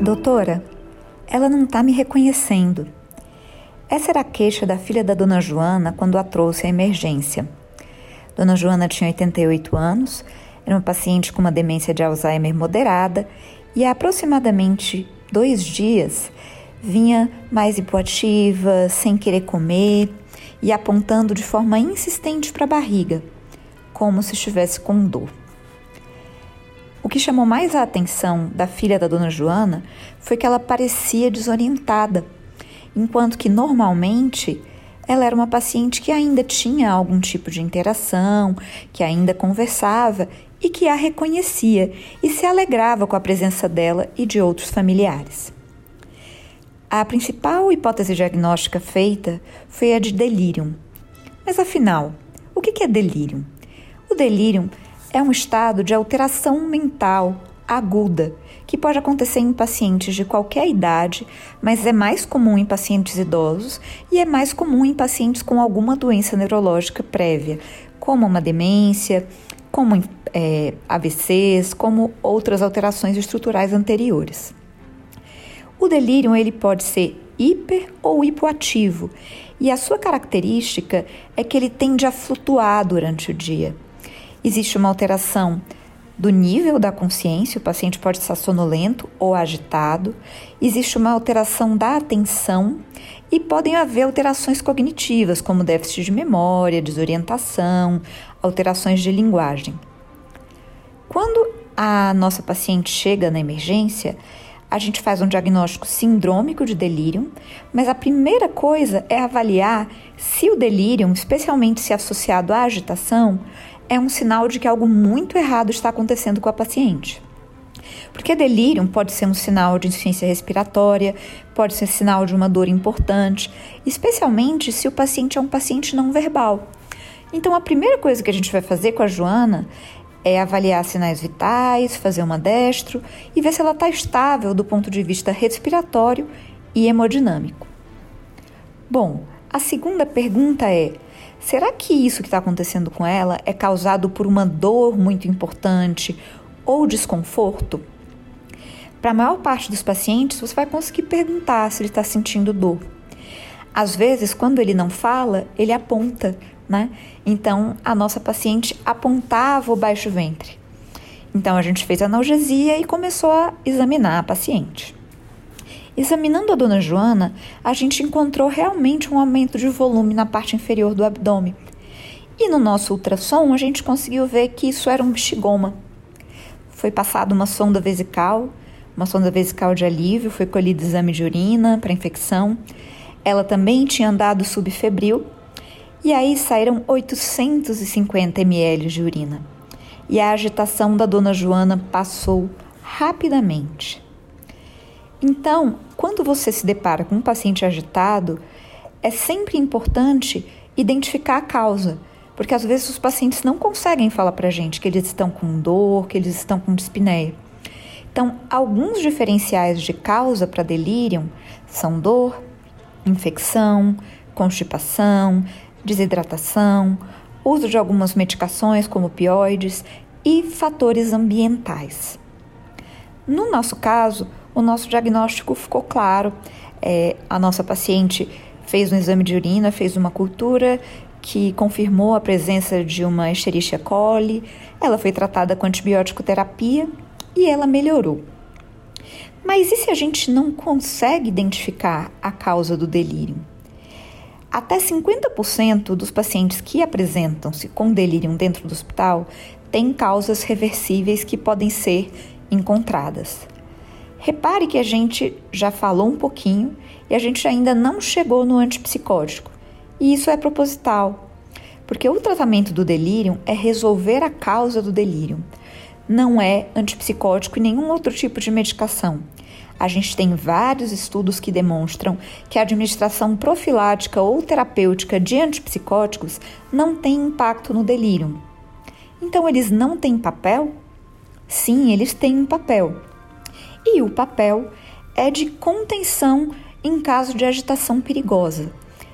Doutora, ela não está me reconhecendo. Essa era a queixa da filha da dona Joana quando a trouxe à emergência. Dona Joana tinha 88 anos, era uma paciente com uma demência de Alzheimer moderada e há aproximadamente dois dias vinha mais hipoativa, sem querer comer e apontando de forma insistente para a barriga, como se estivesse com dor. O que chamou mais a atenção da filha da dona Joana foi que ela parecia desorientada, enquanto que normalmente ela era uma paciente que ainda tinha algum tipo de interação, que ainda conversava e que a reconhecia e se alegrava com a presença dela e de outros familiares. A principal hipótese diagnóstica feita foi a de delírio. Mas afinal, o que é delírio? O delírio é um estado de alteração mental aguda que pode acontecer em pacientes de qualquer idade, mas é mais comum em pacientes idosos e é mais comum em pacientes com alguma doença neurológica prévia, como uma demência, como é, AVCs, como outras alterações estruturais anteriores. O delírio ele pode ser hiper ou hipoativo, e a sua característica é que ele tende a flutuar durante o dia. Existe uma alteração do nível da consciência, o paciente pode estar sonolento ou agitado, existe uma alteração da atenção e podem haver alterações cognitivas, como déficit de memória, desorientação, alterações de linguagem. Quando a nossa paciente chega na emergência, a gente faz um diagnóstico sindrômico de delírio, mas a primeira coisa é avaliar se o delírio, especialmente se associado à agitação, é um sinal de que algo muito errado está acontecendo com a paciente. Porque delírio pode ser um sinal de insuficiência respiratória, pode ser sinal de uma dor importante, especialmente se o paciente é um paciente não verbal. Então, a primeira coisa que a gente vai fazer com a Joana é avaliar sinais vitais, fazer uma destro e ver se ela está estável do ponto de vista respiratório e hemodinâmico. Bom, a segunda pergunta é: Será que isso que está acontecendo com ela é causado por uma dor muito importante ou desconforto? Para a maior parte dos pacientes, você vai conseguir perguntar se ele está sentindo dor. Às vezes, quando ele não fala, ele aponta, né? Então, a nossa paciente apontava o baixo ventre. Então, a gente fez analgesia e começou a examinar a paciente. Examinando a dona Joana, a gente encontrou realmente um aumento de volume na parte inferior do abdômen. E no nosso ultrassom, a gente conseguiu ver que isso era um bexigoma. Foi passada uma sonda vesical, uma sonda vesical de alívio, foi colhido exame de urina para infecção. Ela também tinha andado subfebril e aí saíram 850 ml de urina. E a agitação da dona Joana passou rapidamente. Então, quando você se depara com um paciente agitado, é sempre importante identificar a causa, porque às vezes os pacientes não conseguem falar para a gente que eles estão com dor, que eles estão com dispneia. Então, alguns diferenciais de causa para delírio são dor, infecção, constipação, desidratação, uso de algumas medicações como opioides e fatores ambientais. No nosso caso, o nosso diagnóstico ficou claro. É, a nossa paciente fez um exame de urina, fez uma cultura que confirmou a presença de uma Escherichia coli. Ela foi tratada com antibiótico terapia e ela melhorou. Mas e se a gente não consegue identificar a causa do delírio? Até 50% dos pacientes que apresentam-se com delírio dentro do hospital têm causas reversíveis que podem ser encontradas. Repare que a gente já falou um pouquinho e a gente ainda não chegou no antipsicótico. E isso é proposital, porque o tratamento do delírio é resolver a causa do delírio. Não é antipsicótico e nenhum outro tipo de medicação. A gente tem vários estudos que demonstram que a administração profilática ou terapêutica de antipsicóticos não tem impacto no delírio. Então, eles não têm papel? Sim, eles têm um papel e o papel é de contenção em caso de agitação perigosa.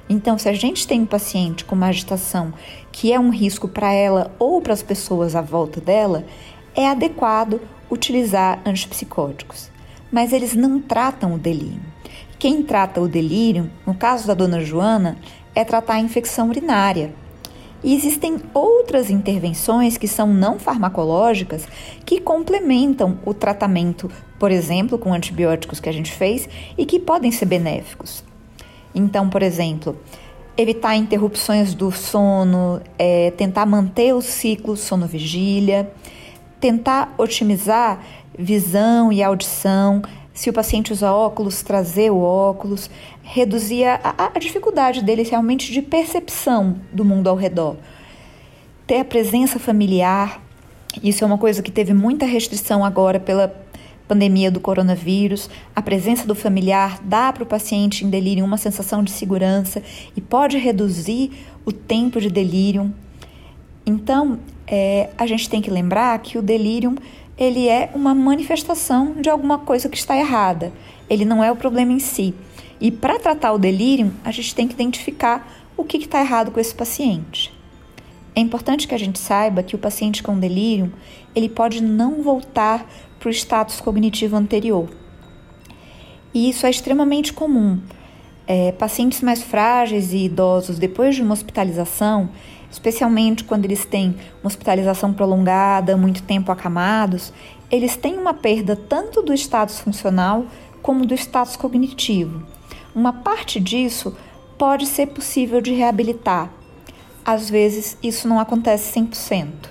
Então, se a gente tem um paciente com uma agitação que é um risco para ela ou para as pessoas à volta dela, é adequado utilizar antipsicóticos, mas eles não tratam o delírio. Quem trata o delírio, no caso da dona Joana, é tratar a infecção urinária. E existem outras intervenções que são não farmacológicas que complementam o tratamento, por exemplo, com antibióticos que a gente fez e que podem ser benéficos. Então, por exemplo, evitar interrupções do sono, é, tentar manter o ciclo sono-vigília, tentar otimizar visão e audição. Se o paciente usa óculos, trazer o óculos, reduzir a, a dificuldade dele realmente de percepção do mundo ao redor. Ter a presença familiar, isso é uma coisa que teve muita restrição agora pela pandemia do coronavírus, a presença do familiar dá para o paciente em delírio uma sensação de segurança e pode reduzir o tempo de delírio. Então, é, a gente tem que lembrar que o delírio ele é uma manifestação de alguma coisa que está errada. Ele não é o problema em si. E para tratar o delírio, a gente tem que identificar o que está errado com esse paciente. É importante que a gente saiba que o paciente com delírio ele pode não voltar para o status cognitivo anterior. E isso é extremamente comum. É, pacientes mais frágeis e idosos, depois de uma hospitalização, especialmente quando eles têm uma hospitalização prolongada, muito tempo acamados, eles têm uma perda tanto do status funcional como do status cognitivo. Uma parte disso pode ser possível de reabilitar. Às vezes, isso não acontece 100%.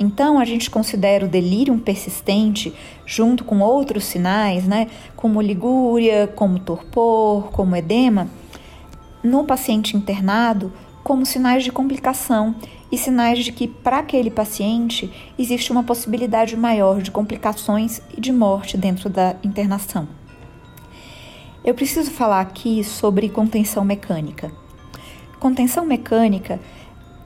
Então, a gente considera o delírio persistente, junto com outros sinais, né, como ligúria, como torpor, como edema, no paciente internado, como sinais de complicação e sinais de que, para aquele paciente, existe uma possibilidade maior de complicações e de morte dentro da internação. Eu preciso falar aqui sobre contenção mecânica. Contenção mecânica,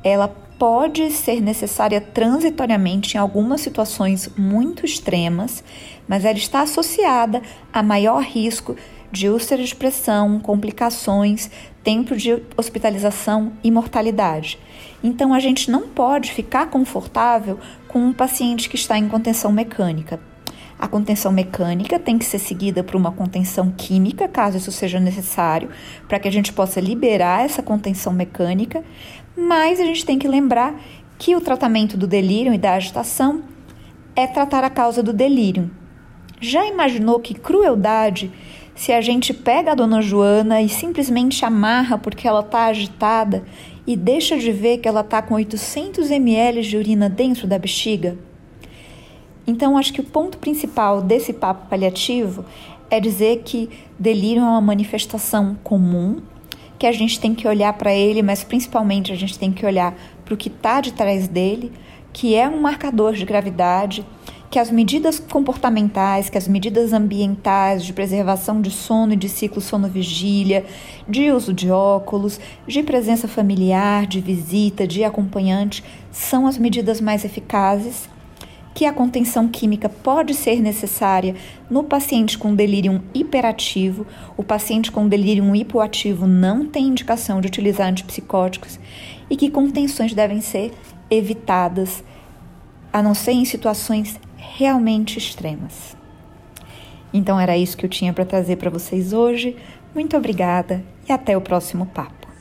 ela pode ser necessária transitoriamente em algumas situações muito extremas, mas ela está associada a maior risco de úlcera de pressão, complicações, tempo de hospitalização e mortalidade. Então a gente não pode ficar confortável com um paciente que está em contenção mecânica. A contenção mecânica tem que ser seguida por uma contenção química, caso isso seja necessário, para que a gente possa liberar essa contenção mecânica, mas a gente tem que lembrar que o tratamento do delírio e da agitação é tratar a causa do delírio. Já imaginou que crueldade se a gente pega a dona Joana e simplesmente amarra porque ela está agitada e deixa de ver que ela está com 800 ml de urina dentro da bexiga? Então, acho que o ponto principal desse papo paliativo é dizer que delírio é uma manifestação comum que a gente tem que olhar para ele, mas principalmente a gente tem que olhar para o que está de trás dele, que é um marcador de gravidade, que as medidas comportamentais, que as medidas ambientais de preservação de sono e de ciclo sono-vigília, de uso de óculos, de presença familiar, de visita, de acompanhante, são as medidas mais eficazes que a contenção química pode ser necessária no paciente com delírio hiperativo. O paciente com delírio hipoativo não tem indicação de utilizar antipsicóticos e que contenções devem ser evitadas, a não ser em situações realmente extremas. Então era isso que eu tinha para trazer para vocês hoje. Muito obrigada e até o próximo papo.